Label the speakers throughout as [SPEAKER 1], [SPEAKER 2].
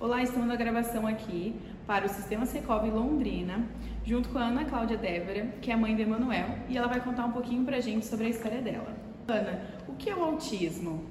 [SPEAKER 1] Olá, estamos na gravação aqui para o Sistema Secov Londrina, junto com a Ana Cláudia Débora, que é a mãe de Emanuel, e ela vai contar um pouquinho pra gente sobre a história dela. Ana, o que é o autismo?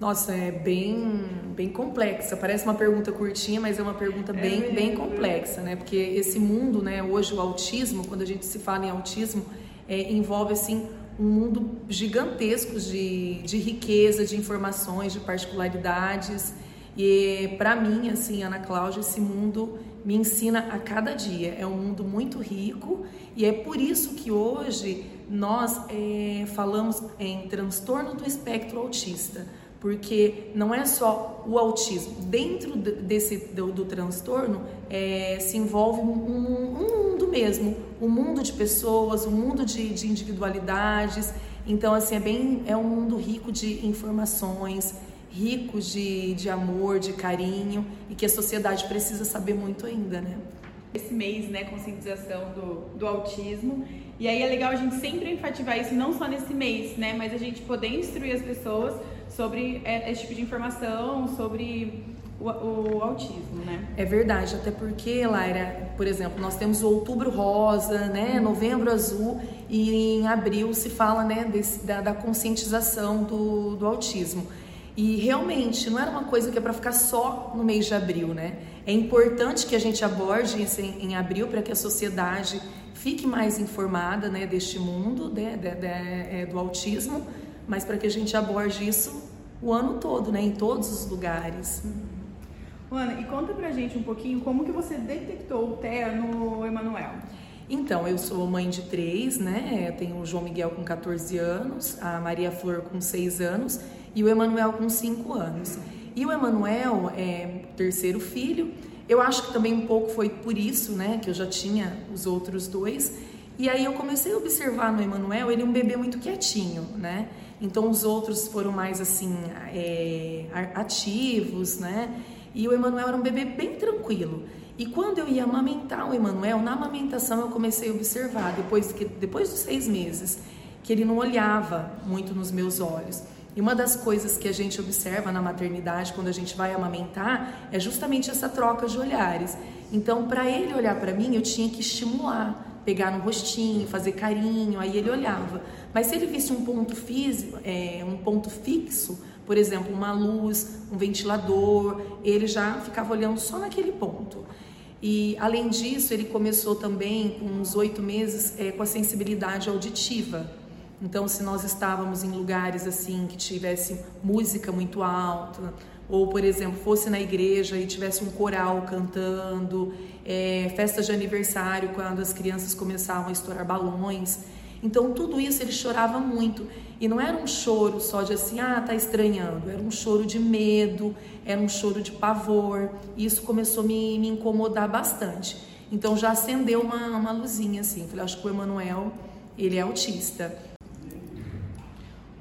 [SPEAKER 2] Nossa, é bem, bem complexa. Parece uma pergunta curtinha, mas é uma pergunta bem, é bem complexa, né? Porque esse mundo, né, hoje o autismo, quando a gente se fala em autismo, é, envolve assim um mundo gigantesco de, de riqueza, de informações, de particularidades. E para mim, assim, Ana Cláudia, esse mundo me ensina a cada dia. É um mundo muito rico e é por isso que hoje nós é, falamos em transtorno do espectro autista, porque não é só o autismo. Dentro desse do, do transtorno é, se envolve um, um, mundo mesmo, um mundo de pessoas, um mundo de, de individualidades. Então, assim, é bem é um mundo rico de informações, rico de, de amor, de carinho e que a sociedade precisa saber muito ainda, né?
[SPEAKER 1] Esse mês, né, conscientização do, do autismo. E aí é legal a gente sempre enfativar isso, não só nesse mês, né, mas a gente poder instruir as pessoas sobre é, esse tipo de informação, sobre o, o, autismo, né?
[SPEAKER 2] É verdade, até porque, Laira, por exemplo, nós temos o outubro rosa, né, novembro azul, e em abril se fala, né, desse, da, da conscientização do, do autismo. E realmente não era uma coisa que é para ficar só no mês de abril, né? É importante que a gente aborde isso em, em abril para que a sociedade fique mais informada, né, deste mundo, né, de, de, é, do autismo, mas para que a gente aborde isso o ano todo, né, em todos os lugares.
[SPEAKER 1] Uhum. Ana, e conta pra gente um pouquinho como que você detectou o TEA no Emanuel.
[SPEAKER 2] Então, eu sou mãe de três, né? Tenho o João Miguel com 14 anos, a Maria Flor com 6 anos e o Emanuel com 5 anos. E o Emanuel é terceiro filho. Eu acho que também um pouco foi por isso, né, que eu já tinha os outros dois. E aí eu comecei a observar no Emanuel, ele é um bebê muito quietinho, né? Então os outros foram mais assim é, ativos, né? E o Emanuel era um bebê bem tranquilo. E quando eu ia amamentar o Emanuel, na amamentação eu comecei a observar, depois, que, depois dos seis meses, que ele não olhava muito nos meus olhos. E uma das coisas que a gente observa na maternidade, quando a gente vai amamentar, é justamente essa troca de olhares. Então, para ele olhar para mim, eu tinha que estimular, pegar no rostinho, fazer carinho, aí ele olhava. Mas se ele visse um ponto físico, é, um ponto fixo, por exemplo, uma luz, um ventilador, ele já ficava olhando só naquele ponto. E além disso, ele começou também com uns oito meses é, com a sensibilidade auditiva. Então, se nós estávamos em lugares assim que tivesse música muito alta, ou por exemplo fosse na igreja e tivesse um coral cantando, é, festas de aniversário quando as crianças começavam a estourar balões, então tudo isso ele chorava muito e não era um choro só de assim ah tá estranhando, era um choro de medo, era um choro de pavor. E isso começou a me, me incomodar bastante. Então já acendeu uma, uma luzinha assim. Falei, acho que o Emanuel ele é autista.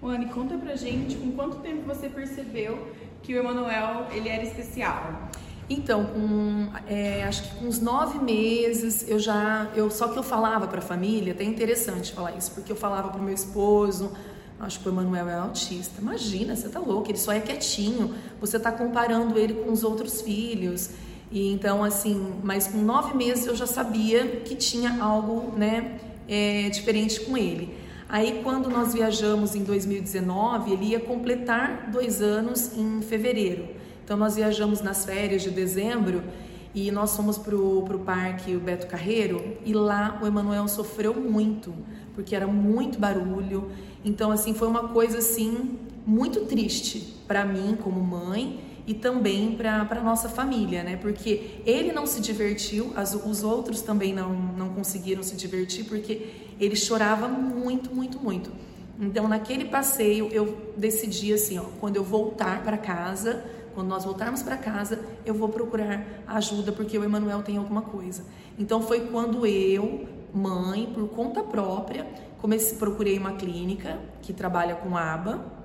[SPEAKER 1] Anne, conta pra gente com quanto tempo você percebeu que o Emanuel ele era especial.
[SPEAKER 2] Então, com, é, acho que com uns nove meses, eu já, eu só que eu falava para a família, até interessante falar isso, porque eu falava para o meu esposo, acho que o Emanuel é autista. Imagina, você tá louco, ele só é quietinho. Você tá comparando ele com os outros filhos. E então, assim, mas com nove meses eu já sabia que tinha algo, né, é, diferente com ele. Aí, quando nós viajamos em 2019, ele ia completar dois anos em fevereiro. Então, nós viajamos nas férias de dezembro e nós fomos pro, pro parque o Beto Carreiro e lá o Emanuel sofreu muito, porque era muito barulho. Então, assim, foi uma coisa assim muito triste para mim como mãe e também para nossa família, né? Porque ele não se divertiu, as, os outros também não, não conseguiram se divertir, porque ele chorava muito, muito, muito. Então, naquele passeio, eu decidi assim: ó, quando eu voltar para casa, quando nós voltarmos para casa, eu vou procurar ajuda, porque o Emanuel tem alguma coisa. Então, foi quando eu, mãe, por conta própria, comecei, procurei uma clínica que trabalha com aba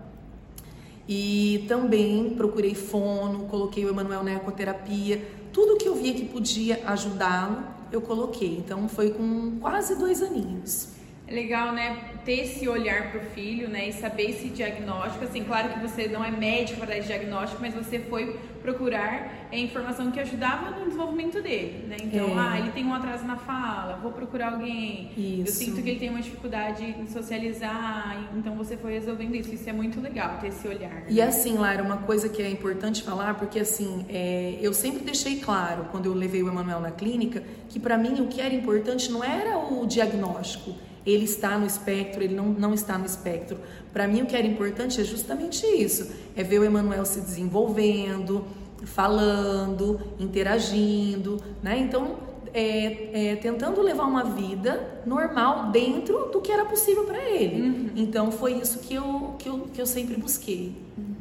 [SPEAKER 2] e também procurei fono, coloquei o Emanuel na ecoterapia, tudo que eu via que podia ajudá-lo, eu coloquei. Então foi com quase dois aninhos.
[SPEAKER 1] Legal, né, ter esse olhar para o filho, né, e saber esse diagnóstico. Assim, claro que você não é médico para dar esse diagnóstico, mas você foi procurar a informação que ajudava no desenvolvimento dele, né? Então, é. ah, ele tem um atraso na fala, vou procurar alguém. Isso. Eu sinto que ele tem uma dificuldade em socializar, então você foi resolvendo isso. Isso é muito legal, ter esse olhar. Né?
[SPEAKER 2] E assim, Lara, uma coisa que é importante falar, porque assim, é, eu sempre deixei claro, quando eu levei o Emanuel na clínica, que para mim o que era importante não era o diagnóstico, ele está no espectro, ele não, não está no espectro. Para mim, o que era importante é justamente isso: é ver o Emanuel se desenvolvendo, falando, interagindo, né? Então, é, é, tentando levar uma vida normal dentro do que era possível para ele. Uhum. Então, foi isso que eu, que eu, que eu sempre busquei. Uhum.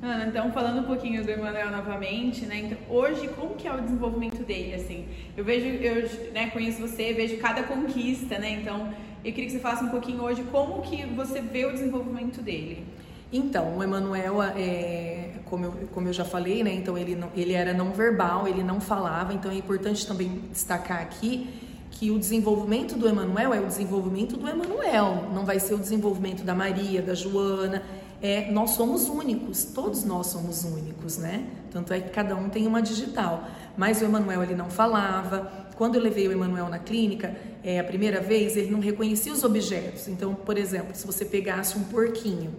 [SPEAKER 1] Ana, então falando um pouquinho do Emanuel novamente, né? Então, hoje como que é o desenvolvimento dele, assim? Eu vejo, eu né, conheço você, vejo cada conquista, né? Então, eu queria que você falasse um pouquinho hoje como que você vê o desenvolvimento dele.
[SPEAKER 2] Então, o Emanuel, é, como, eu, como eu já falei, né? Então ele, não, ele era não verbal, ele não falava, então é importante também destacar aqui que o desenvolvimento do Emanuel é o desenvolvimento do Emanuel, não vai ser o desenvolvimento da Maria, da Joana é, nós somos únicos, todos nós somos únicos, né? Tanto é que cada um tem uma digital. Mas o Emanuel ele não falava. Quando eu levei o Emanuel na clínica, é, a primeira vez ele não reconhecia os objetos. Então, por exemplo, se você pegasse um porquinho,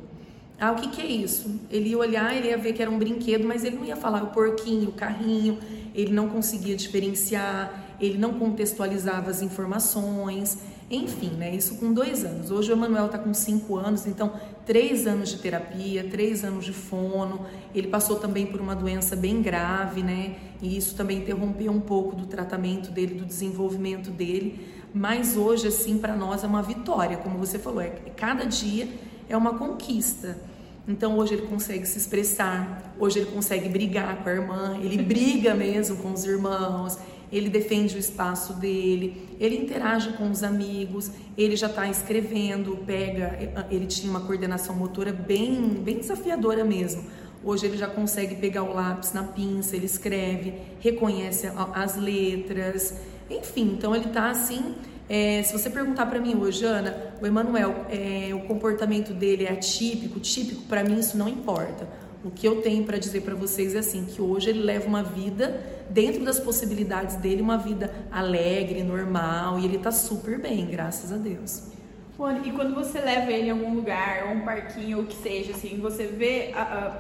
[SPEAKER 2] ah, o que, que é isso? Ele ia olhar, ele ia ver que era um brinquedo, mas ele não ia falar o porquinho, o carrinho, ele não conseguia diferenciar, ele não contextualizava as informações. Enfim, né? Isso com dois anos. Hoje o Emanuel está com cinco anos, então três anos de terapia, três anos de fono. Ele passou também por uma doença bem grave, né? E isso também interrompeu um pouco do tratamento dele, do desenvolvimento dele. Mas hoje, assim, para nós é uma vitória, como você falou. É, cada dia é uma conquista. Então hoje ele consegue se expressar, hoje ele consegue brigar com a irmã, ele briga mesmo com os irmãos, ele defende o espaço dele, ele interage com os amigos, ele já está escrevendo, pega, ele tinha uma coordenação motora bem, bem desafiadora mesmo. Hoje ele já consegue pegar o lápis na pinça, ele escreve, reconhece as letras, enfim, então ele está assim. É, se você perguntar para mim hoje, Ana, o Emanuel, é, o comportamento dele é atípico, típico, para mim isso não importa. O que eu tenho para dizer para vocês é assim, que hoje ele leva uma vida dentro das possibilidades dele, uma vida alegre, normal, e ele está super bem, graças a Deus.
[SPEAKER 1] e quando você leva ele em algum lugar, ou um parquinho, ou o que seja, assim, você vê,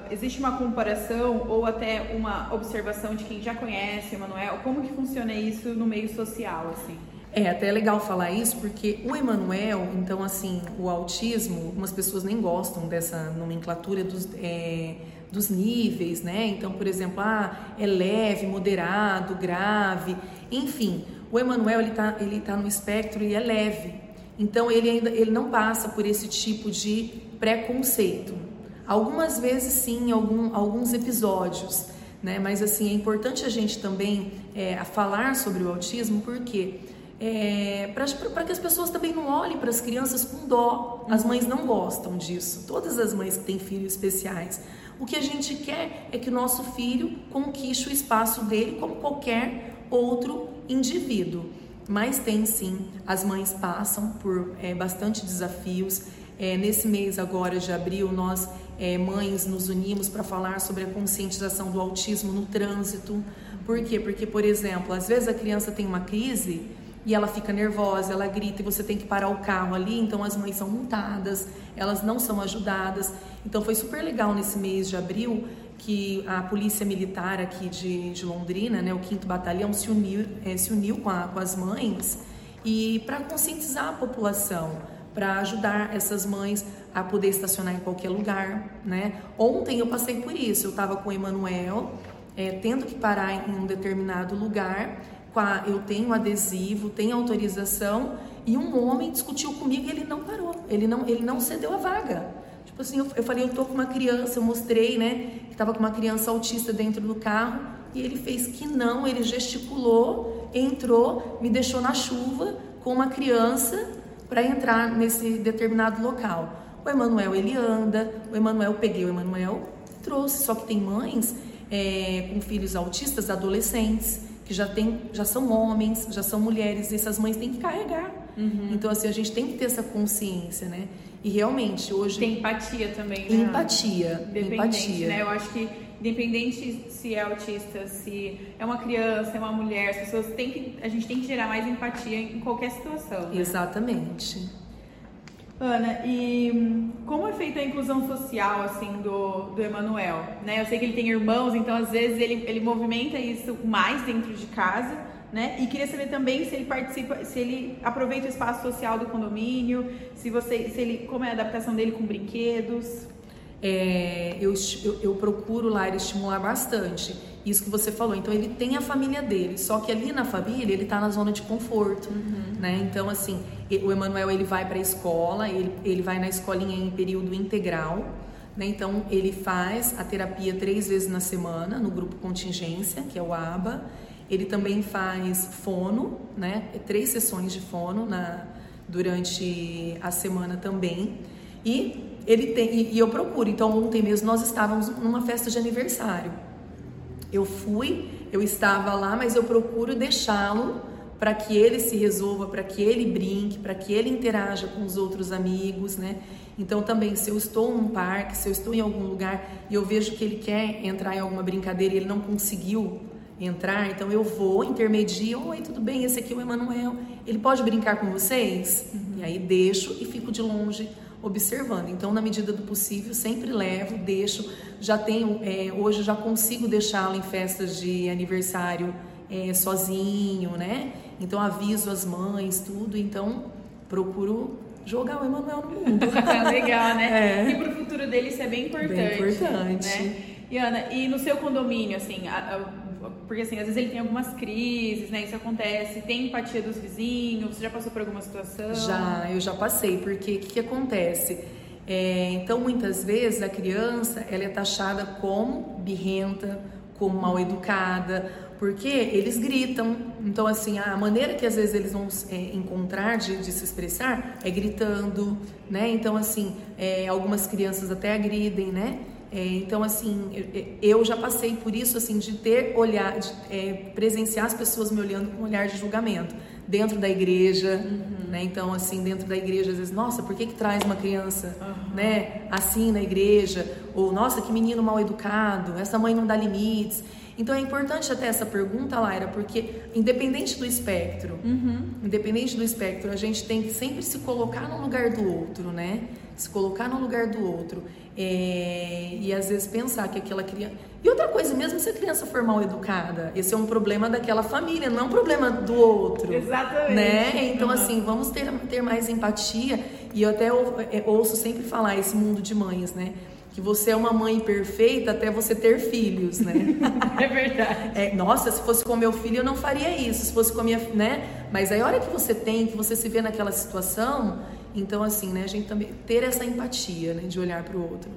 [SPEAKER 1] existe uma comparação ou até uma observação de quem já conhece o Emanuel? Como que funciona isso no meio social, assim?
[SPEAKER 2] É até legal falar isso porque o Emanuel, então assim, o autismo, algumas pessoas nem gostam dessa nomenclatura dos, é, dos níveis, né? Então, por exemplo, ah, é leve, moderado, grave, enfim. O Emanuel ele tá, ele tá no espectro e é leve. Então ele ainda ele não passa por esse tipo de preconceito. Algumas vezes sim, algum, alguns episódios, né? Mas assim é importante a gente também é, falar sobre o autismo porque é, para que as pessoas também não olhem para as crianças com dó. As mães não gostam disso. Todas as mães que têm filhos especiais. O que a gente quer é que o nosso filho conquiste o espaço dele como qualquer outro indivíduo. Mas tem sim, as mães passam por é, bastante desafios. É, nesse mês agora de abril, nós é, mães nos unimos para falar sobre a conscientização do autismo no trânsito. Por quê? Porque, por exemplo, às vezes a criança tem uma crise e ela fica nervosa, ela grita e você tem que parar o carro ali, então as mães são multadas, elas não são ajudadas. Então foi super legal nesse mês de abril que a polícia militar aqui de, de Londrina, né, o 5 Batalhão, se uniu, é, se uniu com, a, com as mães e para conscientizar a população, para ajudar essas mães a poder estacionar em qualquer lugar, né? Ontem eu passei por isso, eu estava com o Emanuel, é, tendo que parar em um determinado lugar eu tenho adesivo, tenho autorização e um homem discutiu comigo e ele não parou, ele não, ele não cedeu a vaga. Tipo assim, eu, eu falei, eu tô com uma criança, eu mostrei, né, que tava com uma criança autista dentro do carro e ele fez que não, ele gesticulou, entrou, me deixou na chuva com uma criança para entrar nesse determinado local. O Emanuel ele anda, o Emanuel peguei o Emanuel trouxe, só que tem mães é, com filhos autistas adolescentes que já, tem, já são homens, já são mulheres, e essas mães têm que carregar. Uhum. Então, assim, a gente tem que ter essa consciência, né? E realmente, hoje...
[SPEAKER 1] Tem empatia também,
[SPEAKER 2] né? Empatia, empatia.
[SPEAKER 1] né? Eu acho que independente se é autista, se é uma criança, é uma mulher, as pessoas têm que, a gente tem que gerar mais empatia em qualquer situação.
[SPEAKER 2] Né? Exatamente.
[SPEAKER 1] Ana, e como é feita a inclusão social, assim, do, do Emanuel? Né? Eu sei que ele tem irmãos, então às vezes ele, ele movimenta isso mais dentro de casa, né? E queria saber também se ele participa, se ele aproveita o espaço social do condomínio, se você, se ele, como é a adaptação dele com brinquedos.
[SPEAKER 2] É, eu, eu, eu, procuro lá estimular bastante isso que você falou. Então ele tem a família dele, só que ali na família ele está na zona de conforto, uhum. né? Então assim, o Emanuel ele vai para a escola, ele, ele vai na escolinha em período integral, né? Então ele faz a terapia três vezes na semana no grupo contingência, que é o ABA. Ele também faz fono, né? Três sessões de fono na durante a semana também. E ele tem, e, e eu procuro. Então, ontem mesmo nós estávamos numa festa de aniversário. Eu fui, eu estava lá, mas eu procuro deixá-lo para que ele se resolva, para que ele brinque, para que ele interaja com os outros amigos, né? Então também, se eu estou num parque, se eu estou em algum lugar e eu vejo que ele quer entrar em alguma brincadeira e ele não conseguiu entrar, então eu vou, intermedio, oi, tudo bem, esse aqui é o Emanuel, ele pode brincar com vocês? Uhum. E aí deixo e fico de longe observando. Então, na medida do possível, sempre levo, deixo. Já tenho, é, hoje já consigo deixá-lo em festas de aniversário é, sozinho, né? Então, aviso as mães, tudo. Então, procuro jogar o Emanuel no mundo.
[SPEAKER 1] Legal, né? É. E para o futuro dele isso é bem importante.
[SPEAKER 2] Bem importante.
[SPEAKER 1] Né? E Ana, e no seu condomínio, assim, a, a, porque assim, às vezes ele tem algumas crises, né? Isso acontece, tem empatia dos vizinhos, você já passou por alguma situação?
[SPEAKER 2] Já, eu já passei, porque o que, que, acontece? É, então, muitas vezes a criança ela é taxada como birrenta, como mal educada, porque eles gritam. Então, assim, a maneira que às vezes eles vão é, encontrar de, de, se expressar é gritando, né? Então, assim, é, algumas crianças até agridem, né? É, então, assim, eu já passei por isso, assim, de ter olhar, de é, presenciar as pessoas me olhando com um olhar de julgamento dentro da igreja, uhum. né? Então, assim, dentro da igreja, às vezes, nossa, por que que traz uma criança, uhum. né, assim na igreja? Ou, nossa, que menino mal educado, essa mãe não dá limites. Então, é importante até essa pergunta, Laira, porque independente do espectro, uhum. independente do espectro, a gente tem que sempre se colocar no lugar do outro, né? Se colocar no lugar do outro. É, e às vezes pensar que aquela criança. E outra coisa, mesmo se a criança for mal educada, esse é um problema daquela família, não é um problema do outro.
[SPEAKER 1] Exatamente.
[SPEAKER 2] Né? Então, uhum. assim, vamos ter, ter mais empatia. E eu até é, ouço sempre falar esse mundo de mães, né? Que você é uma mãe perfeita até você ter filhos, né?
[SPEAKER 1] é verdade.
[SPEAKER 2] É, nossa, se fosse com meu filho eu não faria isso, se fosse com a minha, né? Mas aí a hora que você tem, que você se vê naquela situação, então, assim, né, a gente também ter essa empatia, né, de olhar para o outro.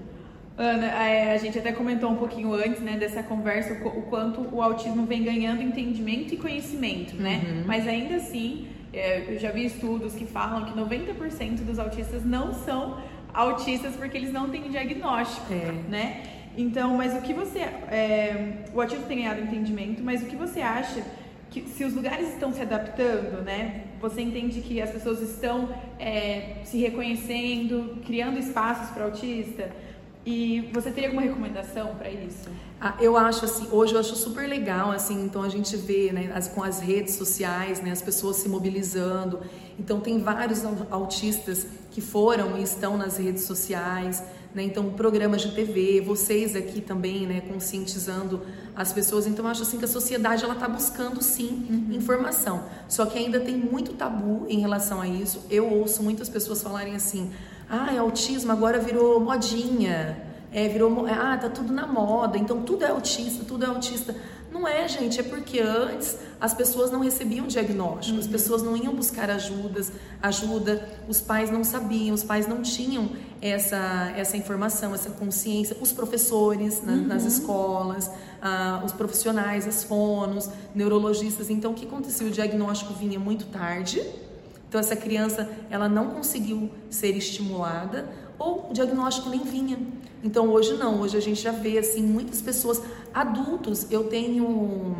[SPEAKER 1] Ana, é, a gente até comentou um pouquinho antes, né, dessa conversa, o quanto o autismo vem ganhando entendimento e conhecimento, né? Uhum. Mas ainda assim, é, eu já vi estudos que falam que 90% dos autistas não são autistas porque eles não têm diagnóstico, é. né? Então, mas o que você, é, o autismo tem ganhado entendimento, mas o que você acha que se os lugares estão se adaptando, né? Você entende que as pessoas estão é, se reconhecendo, criando espaços para autista? E você teria alguma recomendação para isso?
[SPEAKER 2] Ah, eu acho assim, hoje eu acho super legal, assim, então a gente vê, né, as, com as redes sociais, né, as pessoas se mobilizando. Então tem vários autistas que foram e estão nas redes sociais, né? Então, programas de TV, vocês aqui também, né, conscientizando as pessoas. Então, eu acho assim que a sociedade ela está buscando sim uhum. informação. Só que ainda tem muito tabu em relação a isso. Eu ouço muitas pessoas falarem assim: "Ah, autismo agora virou modinha". É, virou, ah, tá tudo na moda, então tudo é autista, tudo é autista. Não é, gente, é porque antes as pessoas não recebiam diagnóstico, uhum. as pessoas não iam buscar ajudas, ajuda, os pais não sabiam, os pais não tinham essa, essa informação, essa consciência, os professores na, uhum. nas escolas, ah, os profissionais, as fonos, neurologistas. Então, o que aconteceu? O diagnóstico vinha muito tarde, então essa criança ela não conseguiu ser estimulada ou o diagnóstico nem vinha. Então hoje não, hoje a gente já vê assim muitas pessoas adultos. Eu tenho um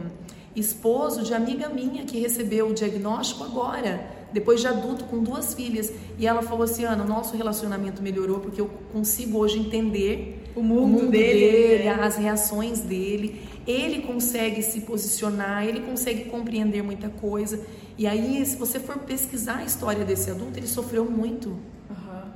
[SPEAKER 2] esposo de amiga minha que recebeu o diagnóstico agora, depois de adulto, com duas filhas. E ela falou assim: Ana, nosso relacionamento melhorou porque eu consigo hoje entender
[SPEAKER 1] o mundo, o mundo dele,
[SPEAKER 2] dele né? as reações dele. Ele consegue se posicionar, ele consegue compreender muita coisa. E aí, se você for pesquisar a história desse adulto, ele sofreu muito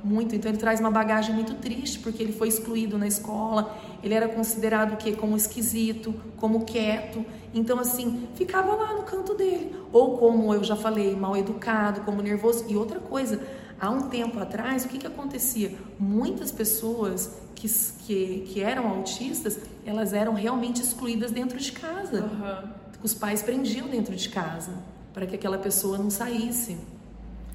[SPEAKER 2] muito. Então ele traz uma bagagem muito triste porque ele foi excluído na escola. Ele era considerado o quê? Como esquisito, como quieto. Então assim, ficava lá no canto dele. Ou como eu já falei, mal educado, como nervoso. E outra coisa, há um tempo atrás, o que que acontecia? Muitas pessoas que, que, que eram autistas, elas eram realmente excluídas dentro de casa. Uhum. Os pais prendiam dentro de casa para que aquela pessoa não saísse.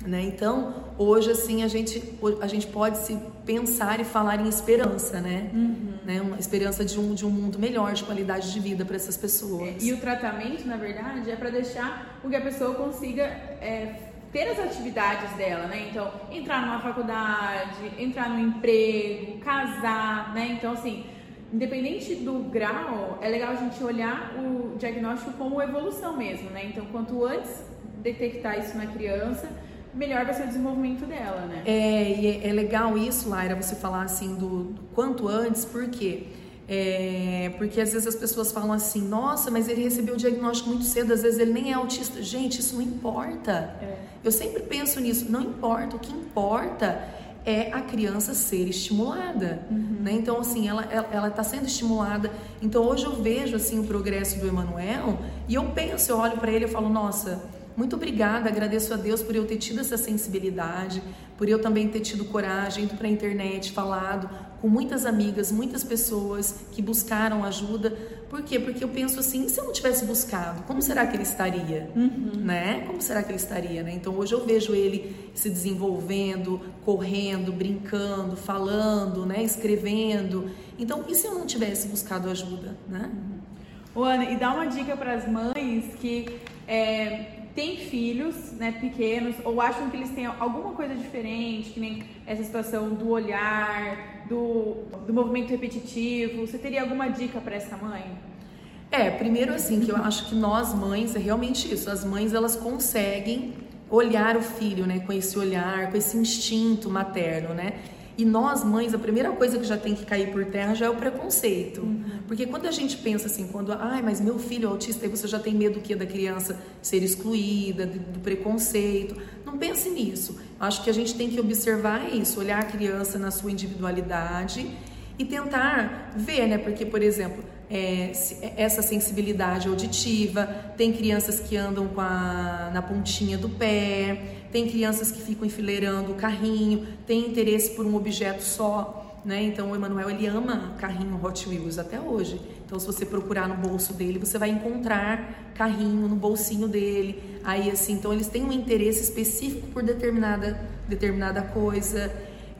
[SPEAKER 2] Né? Então, hoje assim a gente a gente pode se pensar e falar em esperança, né? Uhum. né? Uma esperança de um de um mundo melhor, de qualidade de vida para essas pessoas.
[SPEAKER 1] E o tratamento, na verdade, é para deixar com que a pessoa consiga é, ter as atividades dela, né? Então, entrar numa faculdade, entrar no emprego, casar, né? Então, assim, independente do grau, é legal a gente olhar o diagnóstico como evolução mesmo, né? Então, quanto antes detectar isso na criança melhor vai ser o desenvolvimento dela, né?
[SPEAKER 2] É, e é, é legal isso, Laira, você falar assim do, do quanto antes, por quê? É, porque às vezes as pessoas falam assim, nossa, mas ele recebeu o diagnóstico muito cedo, às vezes ele nem é autista. Gente, isso não importa. É. Eu sempre penso nisso, não importa, o que importa é a criança ser estimulada, uhum. né? Então assim, ela ela está sendo estimulada. Então hoje eu vejo assim o progresso do Emanuel e eu penso, eu olho para ele e falo, nossa, muito obrigada, agradeço a Deus por eu ter tido essa sensibilidade, por eu também ter tido coragem, ido para a internet, falado com muitas amigas, muitas pessoas que buscaram ajuda. Por quê? Porque eu penso assim, se eu não tivesse buscado, como será que ele estaria? Uhum. Né? Como será que ele estaria? Né? Então hoje eu vejo ele se desenvolvendo, correndo, brincando, falando, né? escrevendo. Então, e se eu não tivesse buscado ajuda? Né?
[SPEAKER 1] Uhum. Ana, e dá uma dica para as mães que é, têm filhos né, pequenos ou acham que eles têm alguma coisa diferente, que nem essa situação do olhar, do, do movimento repetitivo, você teria alguma dica para essa mãe?
[SPEAKER 2] É, primeiro assim, que eu acho que nós mães, é realmente isso, as mães elas conseguem olhar o filho, né, com esse olhar, com esse instinto materno, né? E nós, mães, a primeira coisa que já tem que cair por terra já é o preconceito. Uhum. Porque quando a gente pensa assim, quando, ai, mas meu filho é autista, aí você já tem medo que da criança ser excluída, do, do preconceito. Não pense nisso. Acho que a gente tem que observar isso, olhar a criança na sua individualidade e tentar ver, né? Porque, por exemplo, é, essa sensibilidade auditiva, tem crianças que andam com a, na pontinha do pé, tem crianças que ficam enfileirando o carrinho, tem interesse por um objeto só, né? Então o Emanuel ele ama carrinho Hot Wheels até hoje. Então se você procurar no bolso dele, você vai encontrar carrinho no bolsinho dele. Aí assim, então eles têm um interesse específico por determinada determinada coisa.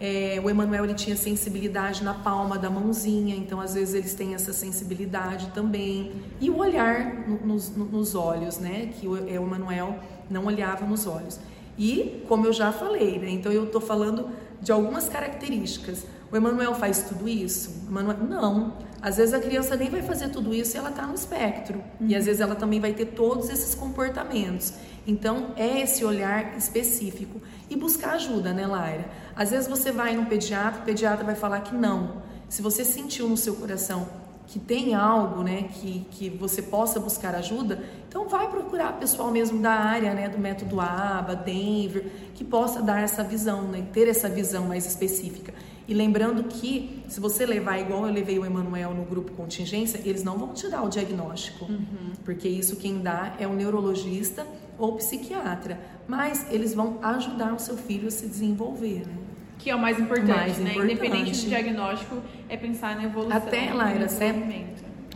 [SPEAKER 2] É, o Emanuel ele tinha sensibilidade na palma da mãozinha, então às vezes eles têm essa sensibilidade também. E o olhar nos, nos olhos, né? Que o, é, o Emanuel não olhava nos olhos. E, como eu já falei, né? Então eu estou falando de algumas características. O Emanuel faz tudo isso? Emanuel, não. Às vezes a criança nem vai fazer tudo isso e ela está no espectro. Uhum. E às vezes ela também vai ter todos esses comportamentos. Então é esse olhar específico. E buscar ajuda, né, Laira? Às vezes você vai no pediatra, o pediatra vai falar que não. Se você sentiu no seu coração que tem algo, né, que, que você possa buscar ajuda, então vai procurar pessoal mesmo da área, né, do método ABA, Denver, que possa dar essa visão, né, ter essa visão mais específica. E lembrando que se você levar igual eu levei o Emanuel no grupo contingência, eles não vão te dar o diagnóstico, uhum. porque isso quem dá é o neurologista ou psiquiatra, mas eles vão ajudar o seu filho a se desenvolver, né?
[SPEAKER 1] Que é o mais importante, mais né? Importante. Independente do diagnóstico, é pensar na evolução.
[SPEAKER 2] Até, Laira,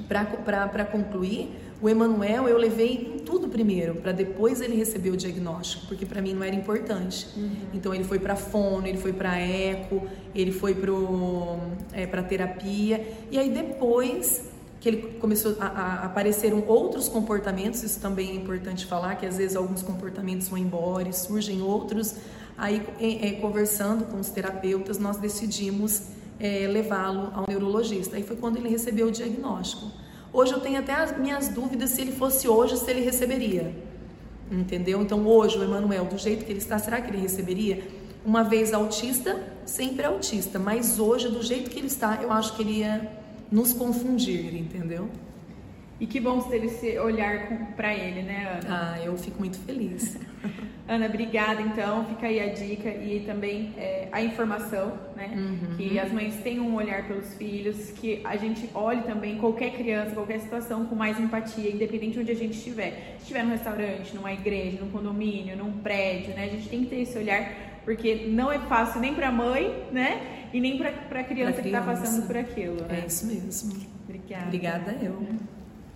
[SPEAKER 2] para concluir, o Emanuel eu levei tudo primeiro, para depois ele receber o diagnóstico, porque para mim não era importante. Uhum. Então ele foi para fono, ele foi para eco, ele foi para é, terapia, e aí depois que ele começou a, a apareceram outros comportamentos, isso também é importante falar, que às vezes alguns comportamentos vão embora e surgem outros Aí, é, conversando com os terapeutas, nós decidimos é, levá-lo ao neurologista. Aí foi quando ele recebeu o diagnóstico. Hoje eu tenho até as minhas dúvidas se ele fosse hoje, se ele receberia. Entendeu? Então hoje o Emanuel, do jeito que ele está, será que ele receberia? Uma vez autista, sempre autista, mas hoje, do jeito que ele está, eu acho que ele ia nos confundir, entendeu?
[SPEAKER 1] E que bom ter esse olhar para ele, né,
[SPEAKER 2] Ana? Ah, eu fico muito feliz.
[SPEAKER 1] Ana, obrigada. Então, fica aí a dica e também é, a informação, né? Uhum. Que as mães tenham um olhar pelos filhos, que a gente olhe também qualquer criança, qualquer situação com mais empatia, independente de onde a gente estiver. Se estiver num restaurante, numa igreja, num condomínio, num prédio, né? A gente tem que ter esse olhar, porque não é fácil nem para a mãe, né? E nem para a criança, criança que está passando por aquilo.
[SPEAKER 2] Né? É isso mesmo.
[SPEAKER 1] Obrigada.
[SPEAKER 2] Obrigada eu.